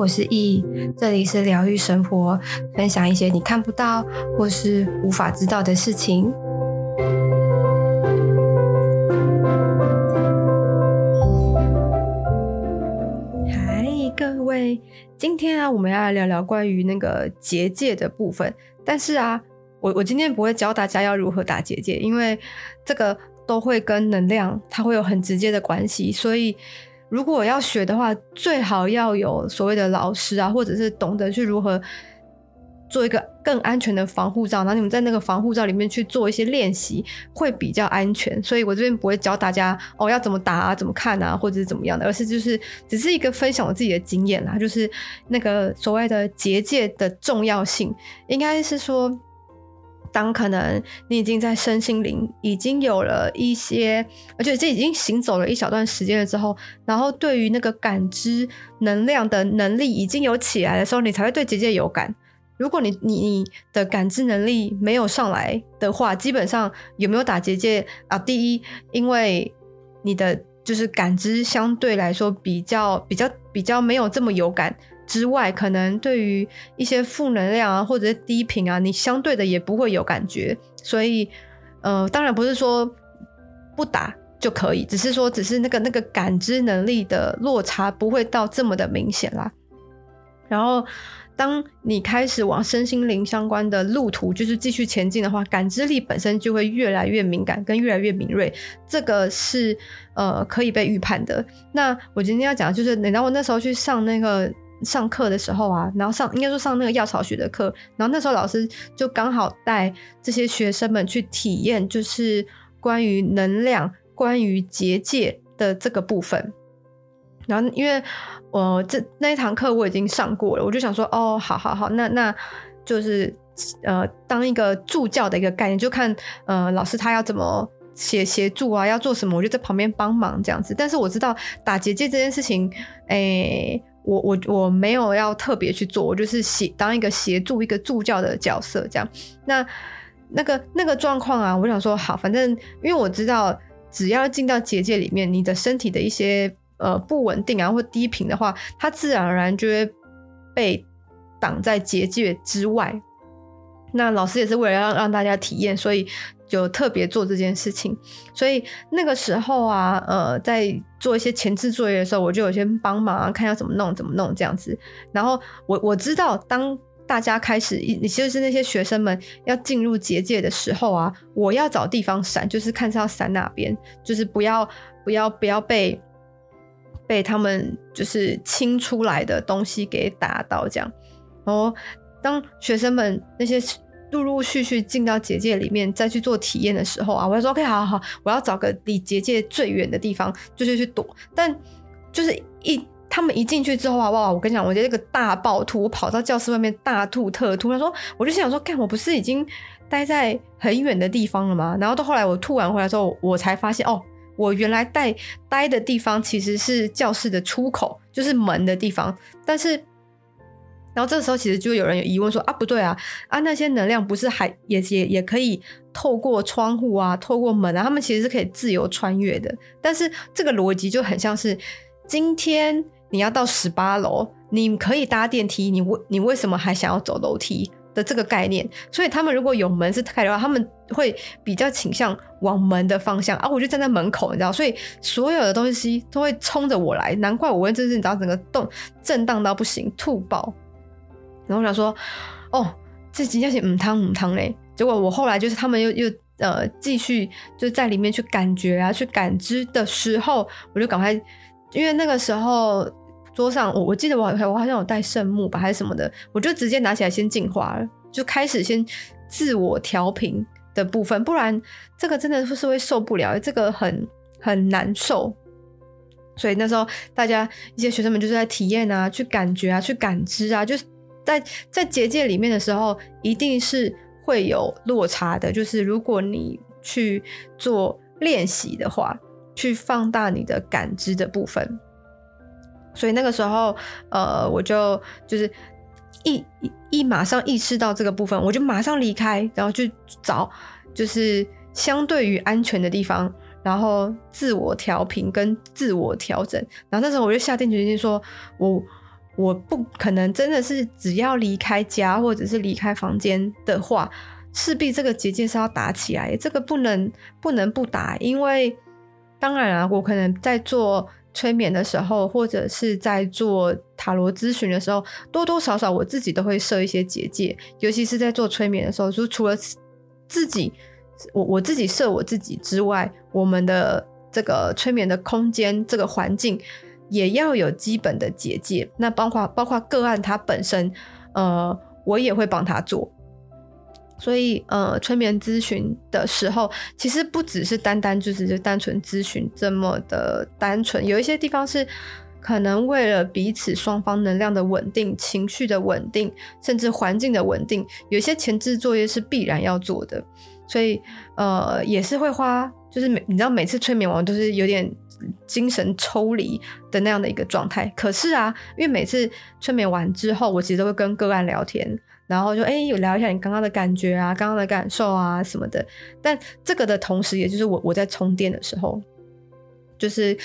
我是易，这里是疗愈生活，分享一些你看不到或是无法知道的事情。嗨，各位，今天啊，我们要来聊聊关于那个结界的部分。但是啊，我我今天不会教大家要如何打结界，因为这个都会跟能量它会有很直接的关系，所以。如果要学的话，最好要有所谓的老师啊，或者是懂得去如何做一个更安全的防护罩，然后你们在那个防护罩里面去做一些练习，会比较安全。所以我这边不会教大家哦要怎么打啊，怎么看啊，或者是怎么样的，而是就是只是一个分享我自己的经验啦，就是那个所谓的结界的重要性，应该是说。当可能你已经在身心灵已经有了一些，而且这已经行走了一小段时间了之后，然后对于那个感知能量的能力已经有起来的时候，你才会对结界有感。如果你你你的感知能力没有上来的话，基本上有没有打结界啊？第一，因为你的就是感知相对来说比较比较比较没有这么有感。之外，可能对于一些负能量啊，或者是低频啊，你相对的也不会有感觉。所以，呃，当然不是说不打就可以，只是说，只是那个那个感知能力的落差不会到这么的明显啦。然后，当你开始往身心灵相关的路途，就是继续前进的话，感知力本身就会越来越敏感，跟越来越敏锐。这个是呃可以被预判的。那我今天要讲的就是，等到我那时候去上那个。上课的时候啊，然后上应该说上那个药草学的课，然后那时候老师就刚好带这些学生们去体验，就是关于能量、关于结界的这个部分。然后因为我这那一堂课我已经上过了，我就想说，哦，好好好，那那就是呃，当一个助教的一个概念，就看呃老师他要怎么协协助啊，要做什么，我就在旁边帮忙这样子。但是我知道打结界这件事情，诶。我我我没有要特别去做，我就是协当一个协助一个助教的角色这样。那那个那个状况啊，我想说好，反正因为我知道，只要进到结界里面，你的身体的一些呃不稳定啊或低频的话，它自然而然就会被挡在结界之外。那老师也是为了让让大家体验，所以。就特别做这件事情，所以那个时候啊，呃，在做一些前置作业的时候，我就有些帮忙啊，看要怎么弄，怎么弄这样子。然后我我知道，当大家开始，你就是那些学生们要进入结界的时候啊，我要找地方闪，就是看是要闪哪边，就是不要不要不要被被他们就是清出来的东西给打到这样。然后当学生们那些。陆陆续续进到结界里面，再去做体验的时候啊，我就说 OK，好好好，我要找个离结界最远的地方，就是去躲。但就是一他们一进去之后啊，哇！我跟你讲，我觉得这个大暴吐，我跑到教室外面大吐特吐。他说，我就想说，干，我不是已经待在很远的地方了吗？然后到后来我吐完回来之后，我才发现，哦，我原来待待的地方其实是教室的出口，就是门的地方，但是。然后这时候，其实就有人有疑问说：“啊，不对啊，啊，那些能量不是还也也也可以透过窗户啊，透过门啊，他们其实是可以自由穿越的。但是这个逻辑就很像是，今天你要到十八楼，你可以搭电梯，你为你为什么还想要走楼梯的这个概念？所以他们如果有门是开的话，他们会比较倾向往门的方向啊。我就站在门口，你知道，所以所有的东西都会冲着我来。难怪我问这是你知道整个动震荡到不行，吐爆。”然后我想说，哦，这几件事母汤母汤嘞。结果我后来就是他们又又呃继续就在里面去感觉啊，去感知的时候，我就赶快，因为那个时候桌上我我记得我我好像有带圣木吧还是什么的，我就直接拿起来先净化了，就开始先自我调频的部分，不然这个真的是会受不了，这个很很难受。所以那时候大家一些学生们就是在体验啊，去感觉啊，去感知啊，就是。在在结界里面的时候，一定是会有落差的。就是如果你去做练习的话，去放大你的感知的部分。所以那个时候，呃，我就就是一一一马上意识到这个部分，我就马上离开，然后去找就是相对于安全的地方，然后自我调频跟自我调整。然后那时候我就下定决心说，我。我不可能真的是只要离开家或者是离开房间的话，势必这个结界是要打起来，这个不能不能不打，因为当然啊，我可能在做催眠的时候，或者是在做塔罗咨询的时候，多多少少我自己都会设一些结界，尤其是在做催眠的时候，就除了自己我我自己设我自己之外，我们的这个催眠的空间这个环境也要有基本的结界，那包括包括个案它本身，呃，我也会帮他做。所以，呃，催眠咨询的时候，其实不只是单单就只是单纯咨询这么的单纯，有一些地方是可能为了彼此双方能量的稳定、情绪的稳定，甚至环境的稳定，有一些前置作业是必然要做的。所以，呃，也是会花，就是每你知道，每次催眠完都是有点精神抽离的那样的一个状态。可是啊，因为每次催眠完之后，我其实都会跟个案聊天。然后就哎，有聊一下你刚刚的感觉啊，刚刚的感受啊什么的。但这个的同时，也就是我我在充电的时候，就是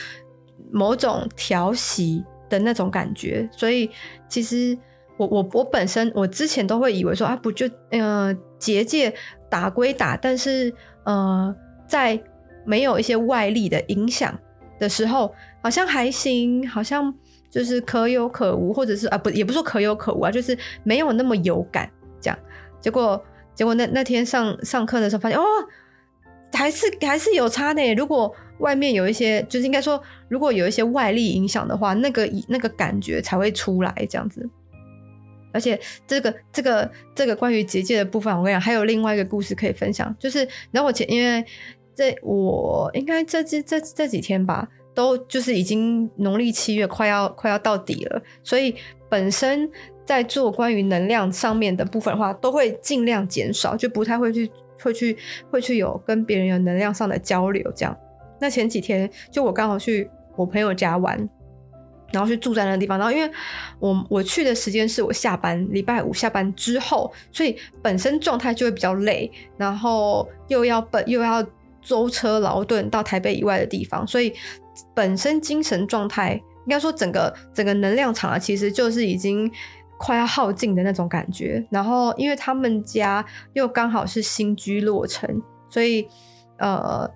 某种调息的那种感觉。所以其实我我我本身我之前都会以为说啊，不就呃结界打归打，但是呃在没有一些外力的影响的时候，好像还行，好像。就是可有可无，或者是啊不，也不说可有可无啊，就是没有那么有感这样。结果结果那那天上上课的时候发现，哦，还是还是有差呢。如果外面有一些，就是应该说，如果有一些外力影响的话，那个那个感觉才会出来这样子。而且这个这个这个关于结界的部分，我跟你讲，还有另外一个故事可以分享，就是然后我前因为这我应该这这这这几天吧。都就是已经农历七月快要快要到底了，所以本身在做关于能量上面的部分的话，都会尽量减少，就不太会去会去会去有跟别人有能量上的交流这样。那前几天就我刚好去我朋友家玩，然后去住在那个地方，然后因为我我去的时间是我下班礼拜五下班之后，所以本身状态就会比较累，然后又要本又要舟车劳顿到台北以外的地方，所以。本身精神状态，应该说整个整个能量场啊，其实就是已经快要耗尽的那种感觉。然后，因为他们家又刚好是新居落成，所以呃，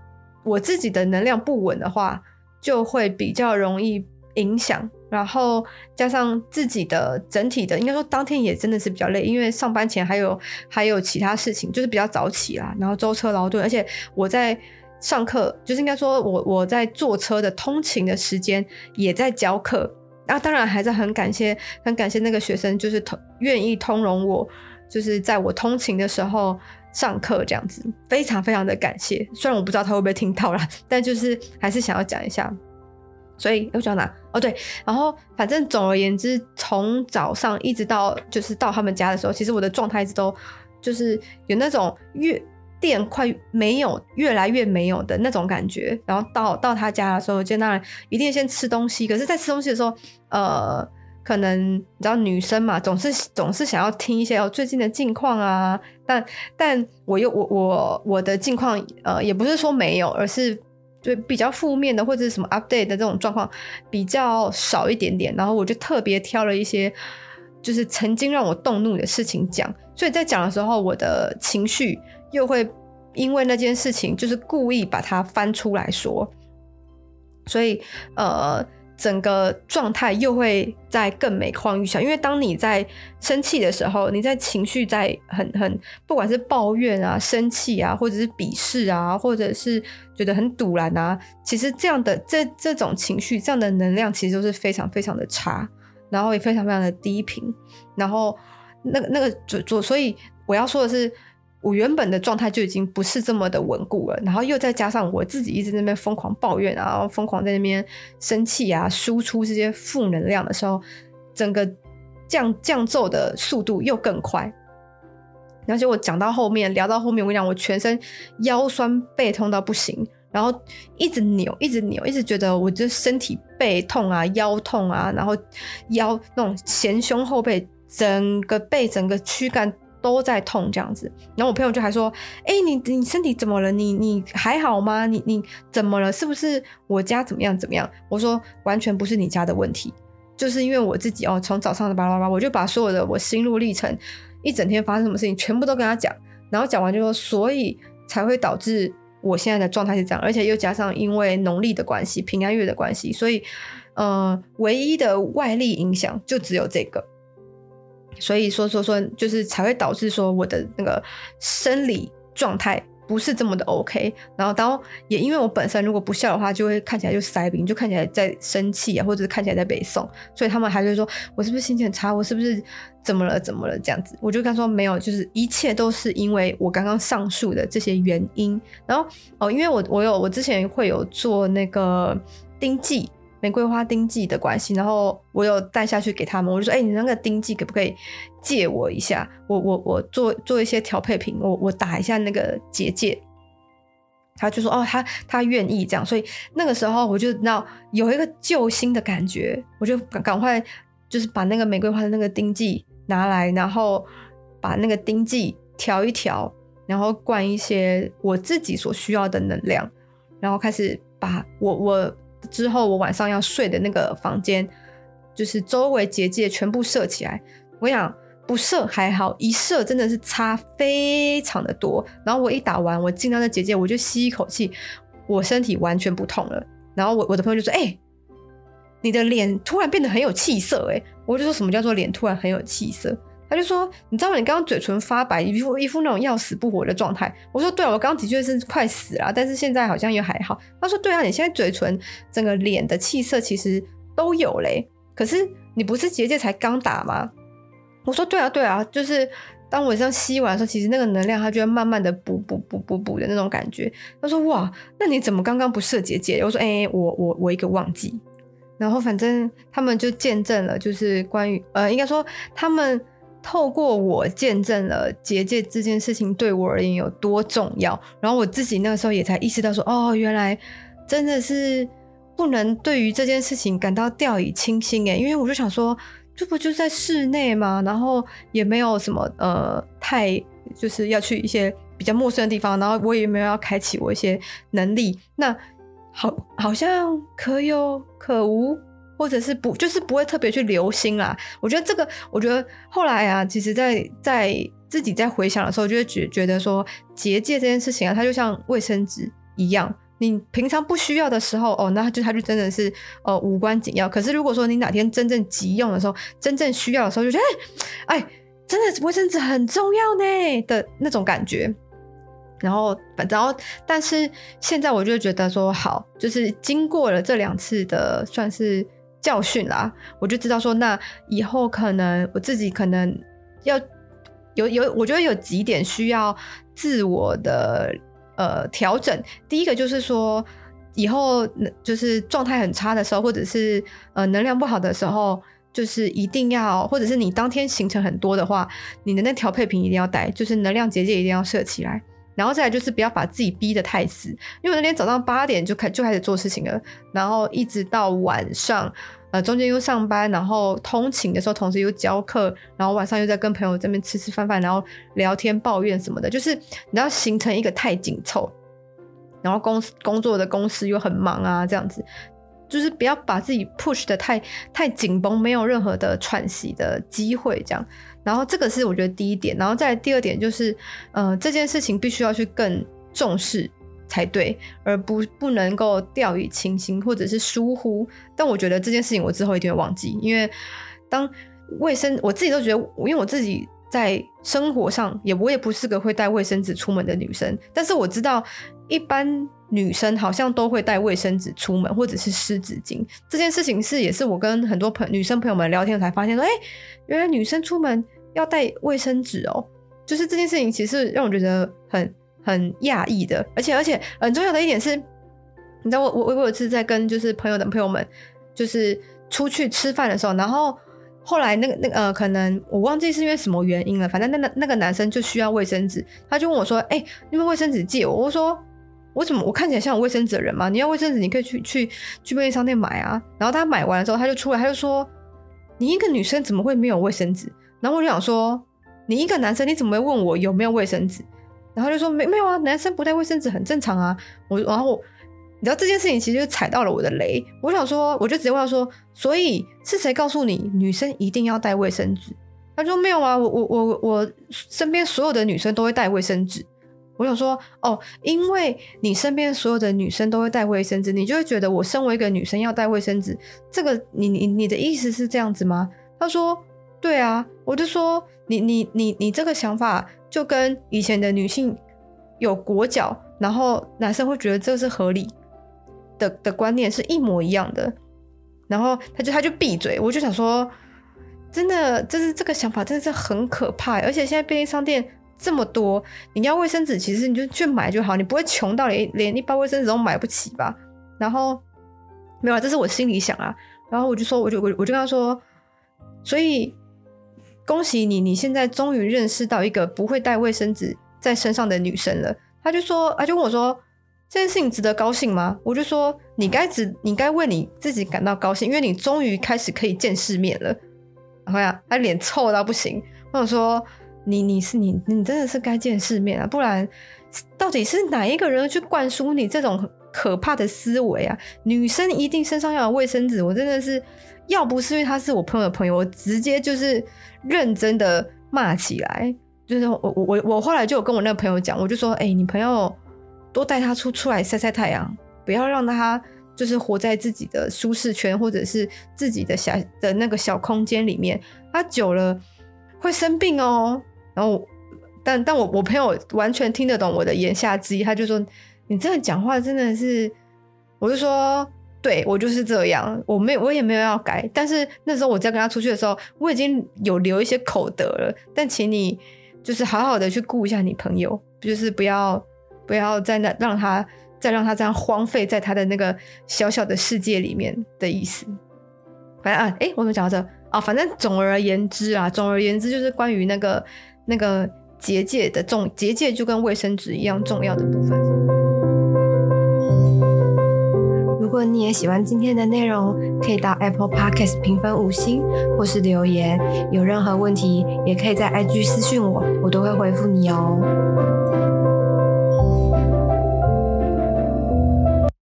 我自己的能量不稳的话，就会比较容易影响。然后加上自己的整体的，应该说当天也真的是比较累，因为上班前还有还有其他事情，就是比较早起啦，然后舟车劳顿，而且我在。上课就是应该说我，我在坐车的通勤的时间也在教课啊，当然还是很感谢，很感谢那个学生，就是通愿意通融我，就是在我通勤的时候上课这样子，非常非常的感谢。虽然我不知道他会不会听到啦，但就是还是想要讲一下。所以又讲哪？哦对，然后反正总而言之，从早上一直到就是到他们家的时候，其实我的状态一直都就是有那种越。电快没有，越来越没有的那种感觉。然后到到他家的时候，就当然一定先吃东西。可是，在吃东西的时候，呃，可能你知道女生嘛，总是总是想要听一些哦最近的近况啊。但但我又我我我的近况呃也不是说没有，而是就比较负面的或者是什么 update 的这种状况比较少一点点。然后我就特别挑了一些就是曾经让我动怒的事情讲。所以在讲的时候，我的情绪。又会因为那件事情，就是故意把它翻出来说，所以呃，整个状态又会在更每况愈下。因为当你在生气的时候，你在情绪在很很，不管是抱怨啊、生气啊，或者是鄙视啊，或者是觉得很堵然啊，其实这样的这这种情绪、这样的能量，其实都是非常非常的差，然后也非常非常的低频，然后那个那个就就所以我要说的是。我原本的状态就已经不是这么的稳固了，然后又再加上我自己一直在那边疯狂抱怨，然后疯狂在那边生气啊，输出这些负能量的时候，整个降降骤的速度又更快。而且我讲到后面，聊到后面，我跟你讲，我全身腰酸背痛到不行，然后一直扭，一直扭，一直觉得我这身体背痛啊，腰痛啊，然后腰那种前胸后背，整个背整个躯干。都在痛这样子，然后我朋友就还说：“哎、你你身体怎么了？你你还好吗？你你怎么了？是不是我家怎么样怎么样？”我说：“完全不是你家的问题，就是因为我自己哦，从早上的巴拉巴拉，我就把所有的我心路历程，一整天发生什么事情，全部都跟他讲，然后讲完就说，所以才会导致我现在的状态是这样，而且又加上因为农历的关系，平安月的关系，所以呃，唯一的外力影响就只有这个，所以说说说，就是才会导致说我的那个生理状态。不是这么的 OK，然后当也因为我本身如果不笑的话，就会看起来就塞饼，就看起来在生气啊，或者是看起来在北宋，所以他们还会说我是不是心情很差，我是不是怎么了怎么了这样子，我就跟他说没有，就是一切都是因为我刚刚上述的这些原因。然后哦，因为我我有我之前会有做那个丁记。玫瑰花丁剂的关系，然后我有带下去给他们，我就说：“哎、你那个丁剂可不可以借我一下？我我我做做一些调配品，我我打一下那个结界。”他就说：“哦，他他愿意这样。”所以那个时候我就知道有一个救星的感觉，我就赶赶快就是把那个玫瑰花的那个丁剂拿来，然后把那个丁剂调一调，然后灌一些我自己所需要的能量，然后开始把我我。之后我晚上要睡的那个房间，就是周围结界全部设起来。我想不设还好，一设真的是差非常的多。然后我一打完，我进到那结界，我就吸一口气，我身体完全不痛了。然后我我的朋友就说：“哎、你的脸突然变得很有气色。”哎，我就说什么叫做脸突然很有气色？他就说：“你知道你刚刚嘴唇发白，一副一副那种要死不活的状态。”我说：“对啊，我刚刚的确是快死了，但是现在好像又还好。”他说：“对啊，你现在嘴唇整个脸的气色其实都有嘞，可是你不是结界才刚打吗？”我说：“对啊，对啊，就是当我这样吸完的时候，其实那个能量它就会慢慢的补补补补补的那种感觉。”他说：“哇，那你怎么刚刚不设结界？”我说：“哎、我我我一个忘记。”然后反正他们就见证了，就是关于呃，应该说他们。透过我见证了结界这件事情对我而言有多重要，然后我自己那个时候也才意识到说，哦，原来真的是不能对于这件事情感到掉以轻心诶，因为我就想说，这不就在室内吗？然后也没有什么呃，太就是要去一些比较陌生的地方，然后我也没有要开启我一些能力，那好，好像可有可无。或者是不，就是不会特别去留心啦。我觉得这个，我觉得后来啊，其实在，在自己在回想的时候，就会觉觉得说，结界这件事情啊，它就像卫生纸一样，你平常不需要的时候，哦，那就它就真的是哦无关紧要。可是如果说你哪天真正急用的时候，真正需要的时候，就觉得哎，哎，真的卫生纸很重要呢的那种感觉。然后，然后，但是现在我就觉得说，好，就是经过了这两次的，算是。教训啦，我就知道说，那以后可能我自己可能要有有，我觉得有几点需要自我的呃调整。第一个就是说，以后就是状态很差的时候，或者是呃能量不好的时候，就是一定要，或者是你当天行程很多的话，你的那调配品一定要带，就是能量结界一定要设起来。然后再来就是不要把自己逼得太死，因为我那天早上八点就开就开始做事情了，然后一直到晚上，呃，中间又上班，然后通勤的时候同时又教课，然后晚上又在跟朋友这边吃吃饭饭，然后聊天抱怨什么的，就是你要形成一个太紧凑，然后公工作的公司又很忙啊，这样子，就是不要把自己 push 得太太紧绷，没有任何的喘息的机会，这样。然后这个是我觉得第一点，然后再来第二点就是，呃，这件事情必须要去更重视才对，而不不能够掉以轻心或者是疏忽。但我觉得这件事情我之后一定会忘记，因为当卫生，我自己都觉得，因为我自己在生活上也我也不是个会带卫生纸出门的女生，但是我知道一般女生好像都会带卫生纸出门或者是湿纸巾。这件事情是也是我跟很多朋女生朋友们聊天才发现说，哎。原来女生出门要带卫生纸哦，就是这件事情其实让我觉得很很讶异的，而且而且很重要的一点是，你知道我我我有一次在跟就是朋友的朋友们就是出去吃饭的时候，然后后来那个那个呃可能我忘记是因为什么原因了，反正那个那个男生就需要卫生纸，他就问我说：“哎、欸，你有没有卫生纸借我？”我说：“我怎么我看起来像有卫生纸的人吗？你要卫生纸你可以去去去便利商店买啊。”然后他买完的时候他就出来，他就说。你一个女生怎么会没有卫生纸？然后我就想说，你一个男生你怎么会问我有没有卫生纸？然后就说没没有啊，男生不带卫生纸很正常啊。我然后你知道这件事情其实就踩到了我的雷。我想说，我就直接问他说：“所以是谁告诉你女生一定要带卫生纸？”他说：“没有啊，我我我我身边所有的女生都会带卫生纸。”我想说：“哦，因为你身边所有的女生都会带卫生纸，你就会觉得我身为一个女生要带卫生纸，这个你你你的意思是这样子吗？”他说：“对啊。”我就说：“你你你你这个想法就跟以前的女性有裹脚，然后男生会觉得这是合理。”的的观念是一模一样的，然后他就他就闭嘴，我就想说，真的，就是这个想法真的是很可怕，而且现在便利商店这么多，你要卫生纸，其实你就去买就好，你不会穷到连连一包卫生纸都买不起吧？然后没有啊，这是我心里想啊，然后我就说，我就我我就跟他说，所以恭喜你，你现在终于认识到一个不会带卫生纸在身上的女生了。他就说，他就问我说。这件事情值得高兴吗？我就说你该值，你该为你自己感到高兴，因为你终于开始可以见世面了。然后呀，他脸臭到不行。我想说，你你是你你真的是该见世面啊，不然到底是哪一个人去灌输你这种可怕的思维啊？女生一定身上要有卫生纸，我真的是要不是因为他是我朋友的朋友，我直接就是认真的骂起来。就是我我我后来就有跟我那个朋友讲，我就说，哎、你朋友。多带他出出来晒晒太阳，不要让他就是活在自己的舒适圈，或者是自己的小的那个小空间里面。他久了会生病哦。然后，但但我我朋友完全听得懂我的言下之意，他就说：“你这样讲话真的是……”我就说：“对，我就是这样，我没有我也没有要改。但是那时候我在跟他出去的时候，我已经有留一些口德了。但请你就是好好的去顾一下你朋友，就是不要。”不要再那让他再让他这样荒废在他的那个小小的世界里面的意思。反正啊，哎，我怎么讲到这啊？反正总而言之啊，总而言之就是关于那个那个结界的重结界，就跟卫生纸一样重要的部分。如果你也喜欢今天的内容，可以到 Apple Podcast 评分五星或是留言。有任何问题，也可以在 IG 私讯我，我都会回复你哦。